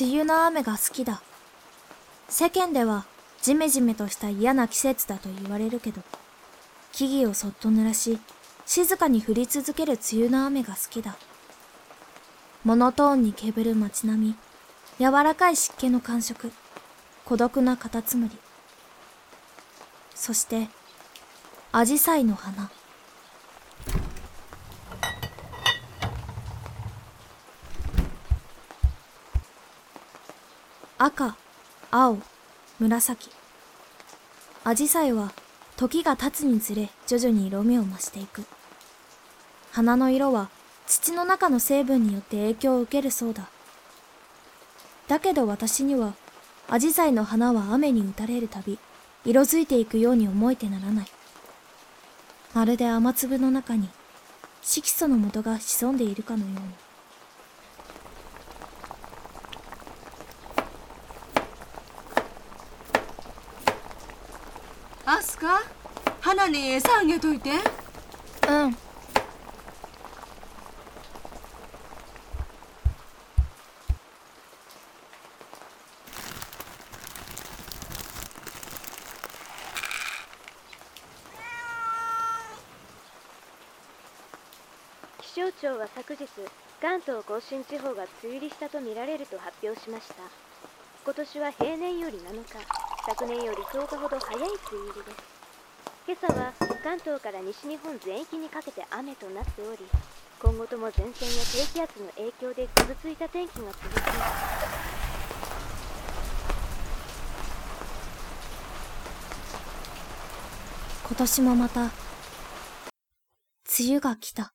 梅雨の雨が好きだ。世間ではジメジメとした嫌な季節だと言われるけど、木々をそっと濡らし、静かに降り続ける梅雨の雨が好きだ。モノトーンに煙る街並み、柔らかい湿気の感触、孤独なカタツムリ。そして、アジサイの花。赤、青、紫。アジサイは時が経つにつれ徐々に色味を増していく。花の色は土の中の成分によって影響を受けるそうだ。だけど私には、アジサイの花は雨に打たれるたび、色づいていくように思えてならない。まるで雨粒の中に色素の元が潜んでいるかのように。アスカ？花に餌あげといて。うん。気象庁は昨日関東甲信地方が梅雨入りしたとみられると発表しました。今年は平年より7日昨年より10日ほど早い梅雨入りです今朝は関東から西日本全域にかけて雨となっており今後とも前線や低気圧の影響でぐずついた天気が続きます今年もまた、梅雨が来た。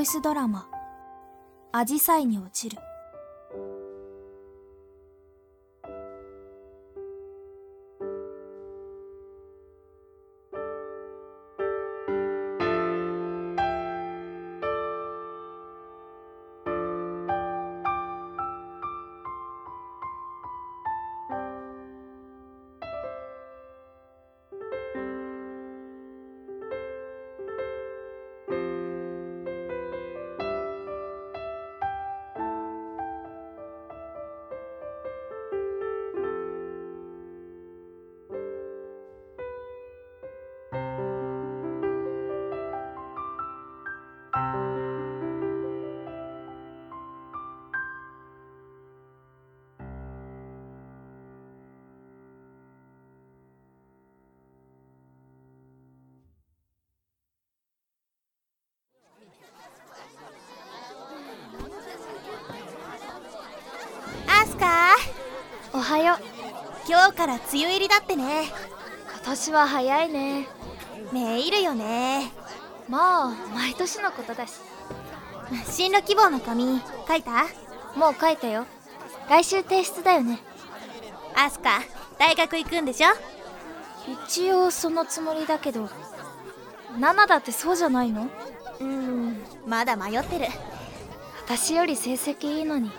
ボイスドラマ、アジサイに落ちる。はよう。今日から梅雨入りだってね今年は早いね。メールよねまあ、毎年のことだし。進路希望の紙書いた？もう書いたよ。来週提出だよね。アスカ大学行くんでしょ？一応そのつもりだけど、ナナだってそうじゃないの？うーんまだ迷ってる私より成績いいのに。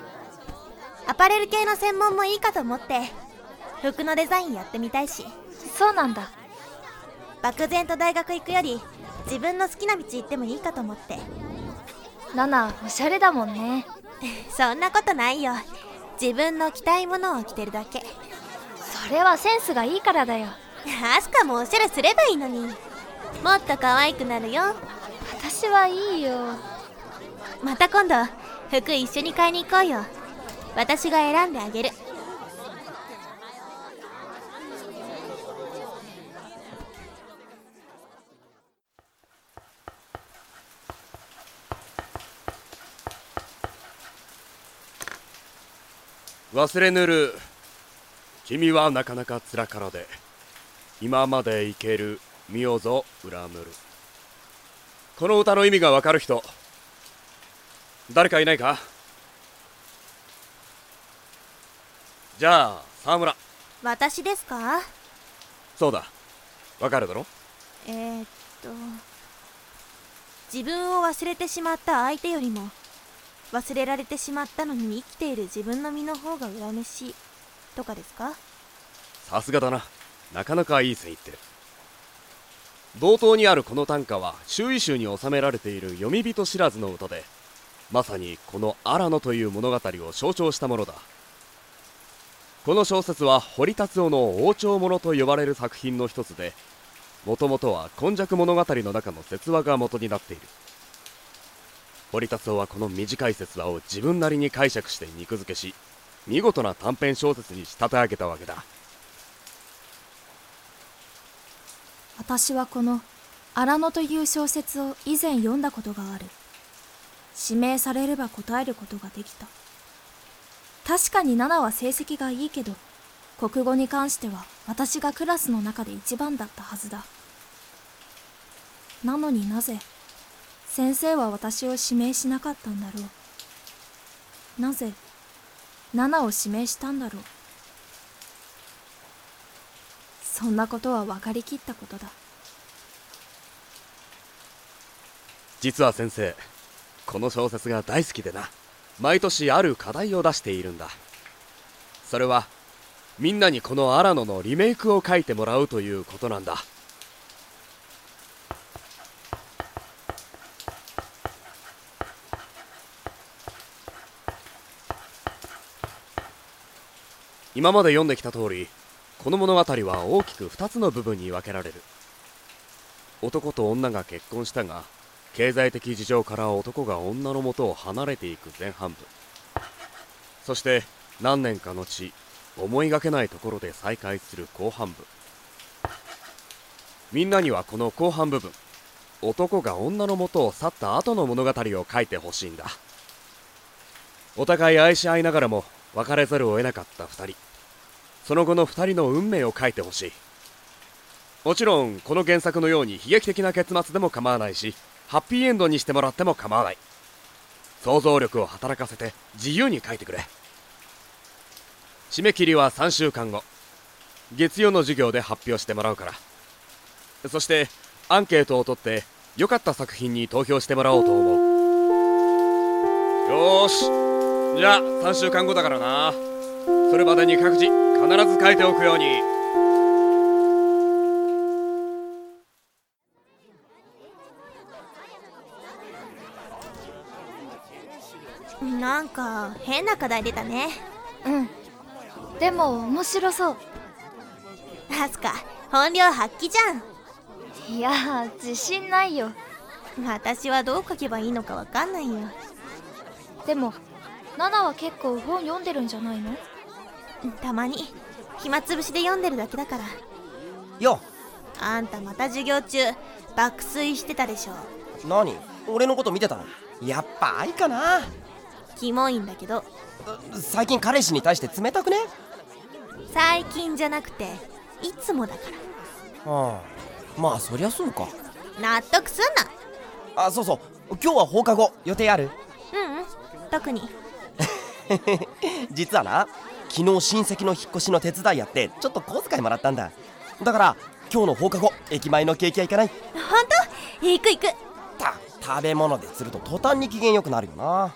アパレル系の専門もいいかと思って服のデザインやってみたいしそうなんだ。漠然と大学行くより自分の好きな道行ってもいいかと思ってナナ、おしゃれだもんね。そんなことないよ自分の着たいものを着てるだけそれはセンスがいいからだよ。アスカもおしゃれすればいいのにもっと可愛くなるよ私はいいよ。また今度服一緒に買いに行こうよ私が選んであげる。忘れぬる。君はなかなかつらからで。今までいける見よぞ恨むるこの歌の意味がわかる人。誰かいないか？じゃあ沢村。私ですか？そうだ。わかるだろ？えー、っと自分を忘れてしまった相手よりも忘れられてしまったのに生きている自分の身の方が恨めしい。とかですか？さすがだな。なかなかいい線いってる。冒頭にあるこの短歌は周囲集に収められている読み人知らずの歌でまさにこの荒野という物語を象徴したものだこの小説は堀達夫の王朝物と呼ばれる作品の一つでもともとは今昔物語の中の説話が元になっている。堀達夫はこの短い説話を自分なりに解釈して肉付けし見事な短編小説に仕立て上げたわけだ。私はこの「荒野」という小説を以前読んだことがある。指名されれば答えることができた。確かに7は成績がいいけど国語に関しては私がクラスの中で一番だったはずだ。なのになぜ先生は私を指名しなかったんだろう。なぜ7を指名したんだろう。そんなことは分かりきったことだ。実は先生この小説が大好きでな。毎年ある課題を出しているんだ。それはみんなにこの荒野のリメイクを書いてもらうということなんだ。今まで読んできた通りこの物語は大きく2つの部分に分けられる。男と女が結婚したが経済的事情から男が女の元を離れていく前半部。そして何年か後思いがけないところで再会する後半部。みんなにはこの後半部分男が女の元を去った後の物語を書いてほしいんだ。お互い愛し合いながらも別れざるを得なかった2人。その後の2人の運命を書いてほしい。もちろんこの原作のように悲劇的な結末でも構わないしハッピーエンドにしてもらっても構わない。想像力を働かせて自由に書いてくれ。締め切りは3週間後。月曜の授業で発表してもらうから。そしてアンケートを取って良かった作品に投票してもらおうと思う。よし。じゃあ3週間後だからな。それまでに各自必ず書いておくように。なんか変な課題出たね。うん。でも面白そう。アスカ本領発揮じゃん。いや自信ないよ。私はどう書けばいいのかわかんないよ。でもナは結構本読んでるんじゃないの？たまに。暇つぶしで読んでるだけだから。よあんたまた授業中爆睡してたでしょ。何？俺のこと見てたの？やっぱ愛かなキモいんだけど。最近彼氏に対して冷たくね？最近じゃなくていつもだから。ああ。まあそりゃそうか。納得すんな。あそうそう。今日は放課後。予定ある？うんうん。特に。実はな昨日親戚の引っ越しの手伝いやってちょっと小遣いもらったんだ。だから今日の放課後駅前のケーキ屋行かない？本当？行く行く。た食べ物ですると途端に機嫌よくなるよな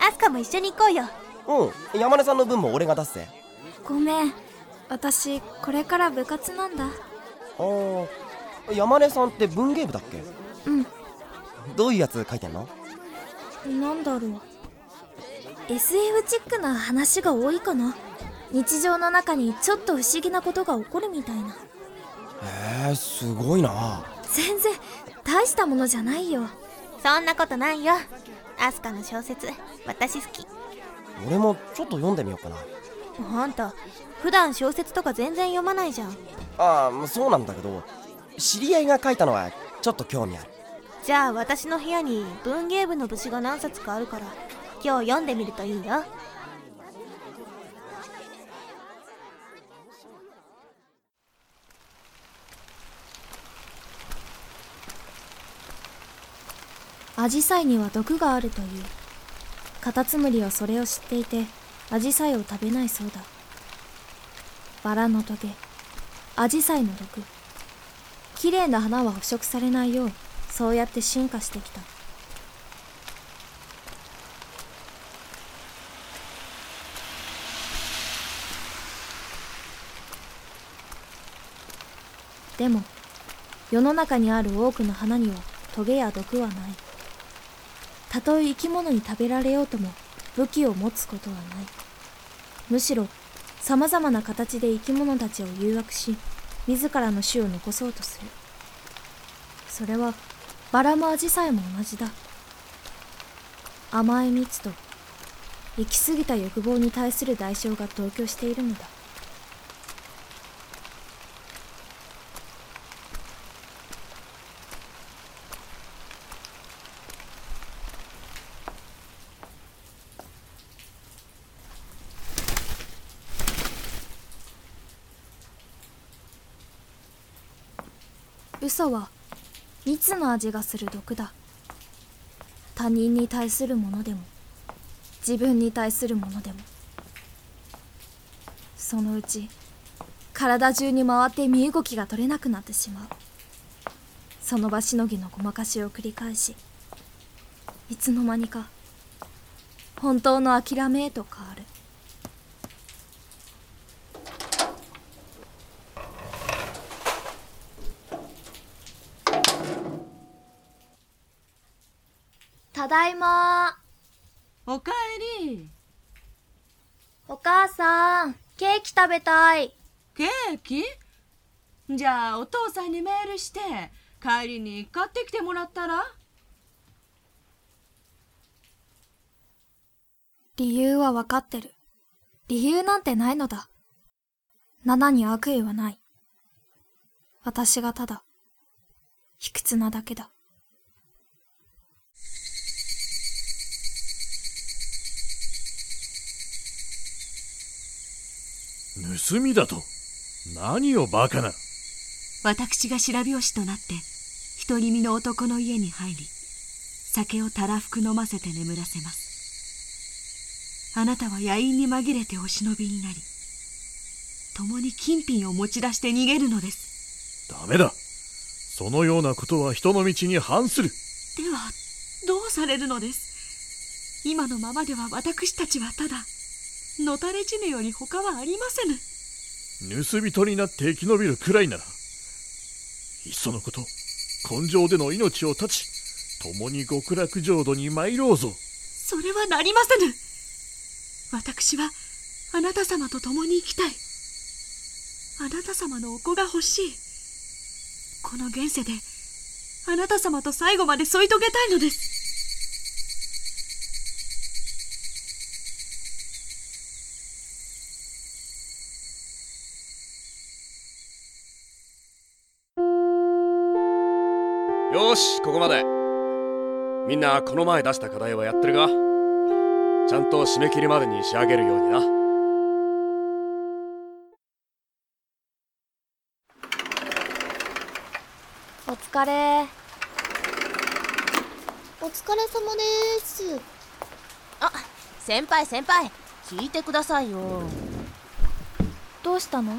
アスカも一緒に行こうよ。うん。山根さんの分も俺が出すぜ。ごめん。私これから部活なんだ。ああ山根さんって文芸部だっけ？うん。どういうやつ書いてんの？なんだろう。SF チックな話が多いかな。日常の中にちょっと不思議なことが起こるみたいな。へえすごいな。全然大したものじゃないよ。そんなことないよアスカの小説私好き。俺もちょっと読んでみようかな。あんた普段小説とか全然読まないじゃん。ああそうなんだけど知り合いが書いたのはちょっと興味ある。じゃあ私の部屋に文芸部の部誌が何冊かあるから今日読んでみるといいよアジサイには毒があるという。カタツムリはそれを知っていてアジサイを食べないそうだ。バラのトゲアジサイの毒。綺麗な花は捕食されないようそうやって進化してきた。でも世の中にある多くの花にはトゲや毒はない。たとえ生き物に食べられようとも武器を持つことはない。むしろさまざまな形で生き物たちを誘惑し自らの種を残そうとする。それはバラもアジサイも同じだ。甘い蜜と行き過ぎた欲望に対する代償が同居しているのだ。嘘は蜜の味がする毒だ。他人に対するものでも自分に対するものでも。そのうち体中に回って身動きが取れなくなってしまう。その場しのぎのごまかしを繰り返しいつの間にか本当の諦めへと変わるただいま。おかえり。お母さんケーキ食べたい。ケーキ？じゃあお父さんにメールして帰りに買ってきてもらったら？理由は分かってる。理由なんてないのだ。7に悪意はない。私がただ卑屈なだけだ盗みだと。何をバカな。私が白拍子となって独り身の男の家に入り酒をたらふく飲ませて眠らせます。あなたは野因に紛れてお忍びになり共に金品を持ち出して逃げるのです。ダメだ。そのようなことは人の道に反する。ではどうされるのです？今のままでは私たちはただのたれ死ぬより他はありませぬ。盗人になって生き延びるくらいならいっそのこと根性での命を絶ち共に極楽浄土に参ろうぞ。それはなりませぬ。私はあなた様と共に生きたい。あなた様のお子が欲しい。この現世であなた様と最後まで添い遂げたいのですしここまで。みんなこの前出した課題はやってるか？ちゃんと締め切りまでに仕上げるようにな。お疲れ。お疲れ様です。あ先輩先輩。聞いてくださいよ。どうしたの？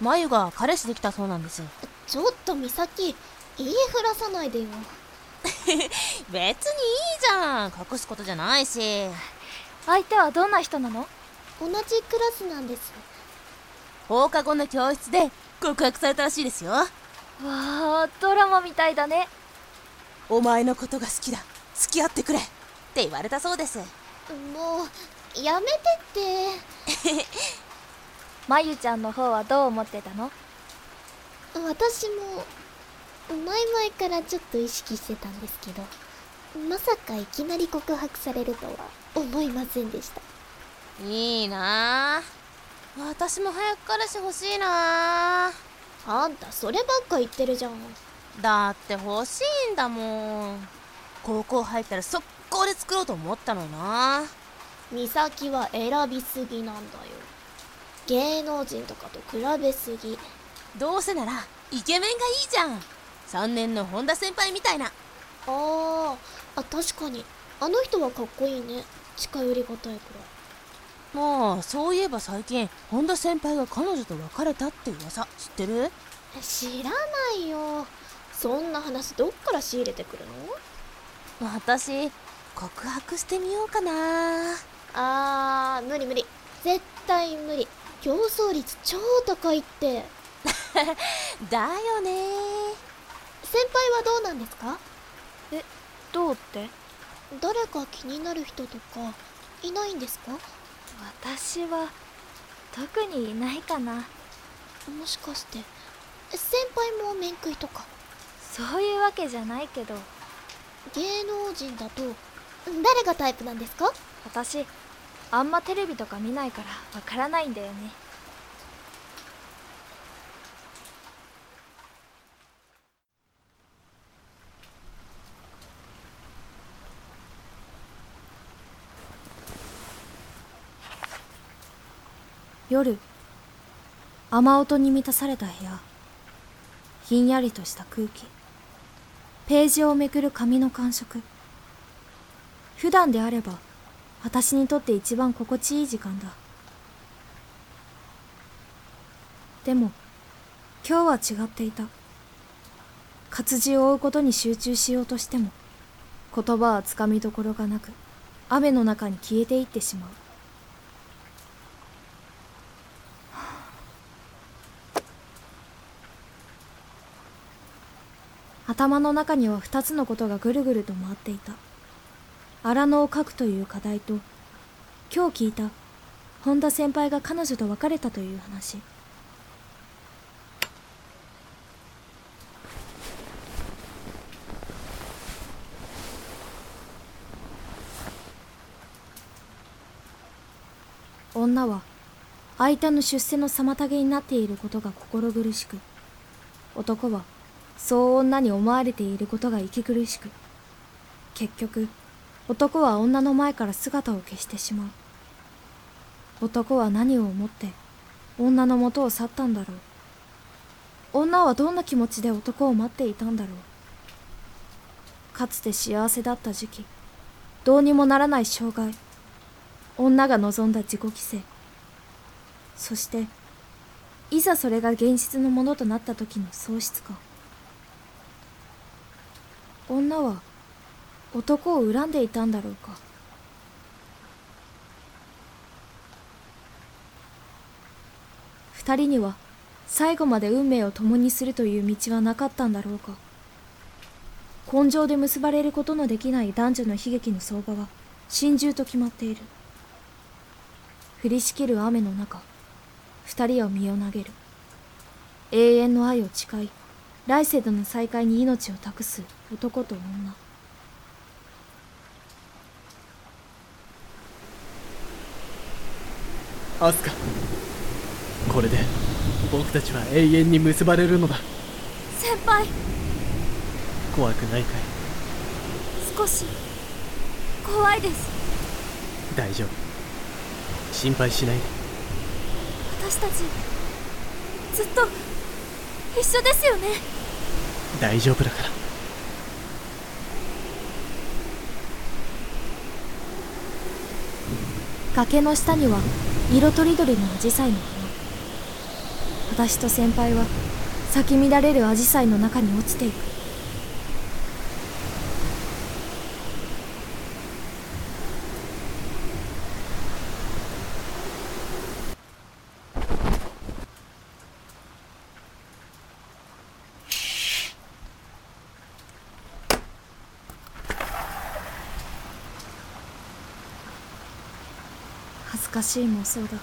まゆが彼氏できたそうなんです。ちょっと美咲言いふらさないでよ。別にいいじゃん。隠すことじゃないし。相手はどんな人なの？同じクラスなんです。放課後の教室で告白されたらしいですよ。わあドラマみたいだね。お前のことが好きだ。付き合ってくれ。って言われたそうです。もうやめてって。まゆちゃんの方はどう思ってたの？私も前々からちょっと意識してたんですけどまさかいきなり告白されるとは思いませんでした。いいな。あ私も早く彼氏欲しいな。ああんたそればっか言ってるじゃん。だって欲しいんだもん。高校入ったら速攻で作ろうと思ったのにな。美咲は選びすぎなんだよ。芸能人とかと比べすぎ。どうせならイケメンがいいじゃん3年の本田先輩みたいな。あー。あ確かに。あの人はかっこいいね。近寄りがたいくもうそういえば最近本田先輩が彼女と別れたって噂知ってる？らい知らないよ。そんな話どっから仕入れてくるの？私告白してみようかな。あー無理無理。絶対無理。競争率超高いって。だよね先輩はどうなんですか？どうって？誰か気になる人とかいないんですか？私は特にいないかな。もしかして先輩も面食いとか？そういうわけじゃないけど。芸能人だと誰がタイプなんですか？私あんまテレビとか見ないからわからないんだよね夜雨音に満たされた部屋。ひんやりとした空気。ページをめくる紙の感触。普段であれば私にとって一番心地いい時間だ。でも今日は違っていた。活字を追うことに集中しようとしても言葉はつかみどころがなく雨の中に消えていってしまう。頭の中には二つのことがぐるぐると回っていた。荒野を描くという課題と今日聞いた本田先輩が彼女と別れたという話。女は相手の出世の妨げになっていることが心苦しく男はそう女に思われていることが息苦しく結局男は女の前から姿を消してしまう。男は何を思って女の元を去ったんだろう。女はどんな気持ちで男を待っていたんだろう。かつて幸せだった時期どうにもならない障害女が望んだ自己犠牲そしていざそれが現実のものとなった時の喪失感。女は男を恨んでいたんだろうか。二人には最後まで運命を共にするという道はなかったんだろうか。根性で結ばれることのできない男女の悲劇の相場は心中と決まっている。降りしきる雨の中二人は身を投げる。永遠の愛を誓い来世での再会に命を託す男と女。アスカ。これで僕たちは永遠に結ばれるのだ。先輩。怖くないかい？少し。怖いです。大丈夫。心配しないで。私たちずっと一緒ですよね大丈夫だから。崖の下には色とりどりのアジサイの花私と先輩は咲き乱れるアジサイの中に落ちていく。恥ずかしい妄想だ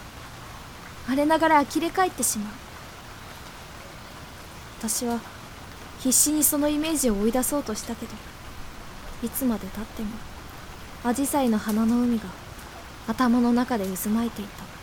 我ながら呆れ返ってしまう。私は必死にそのイメージを追い出そうとしたけどいつまでたってもアジサイの花の海が頭の中で渦巻いていた。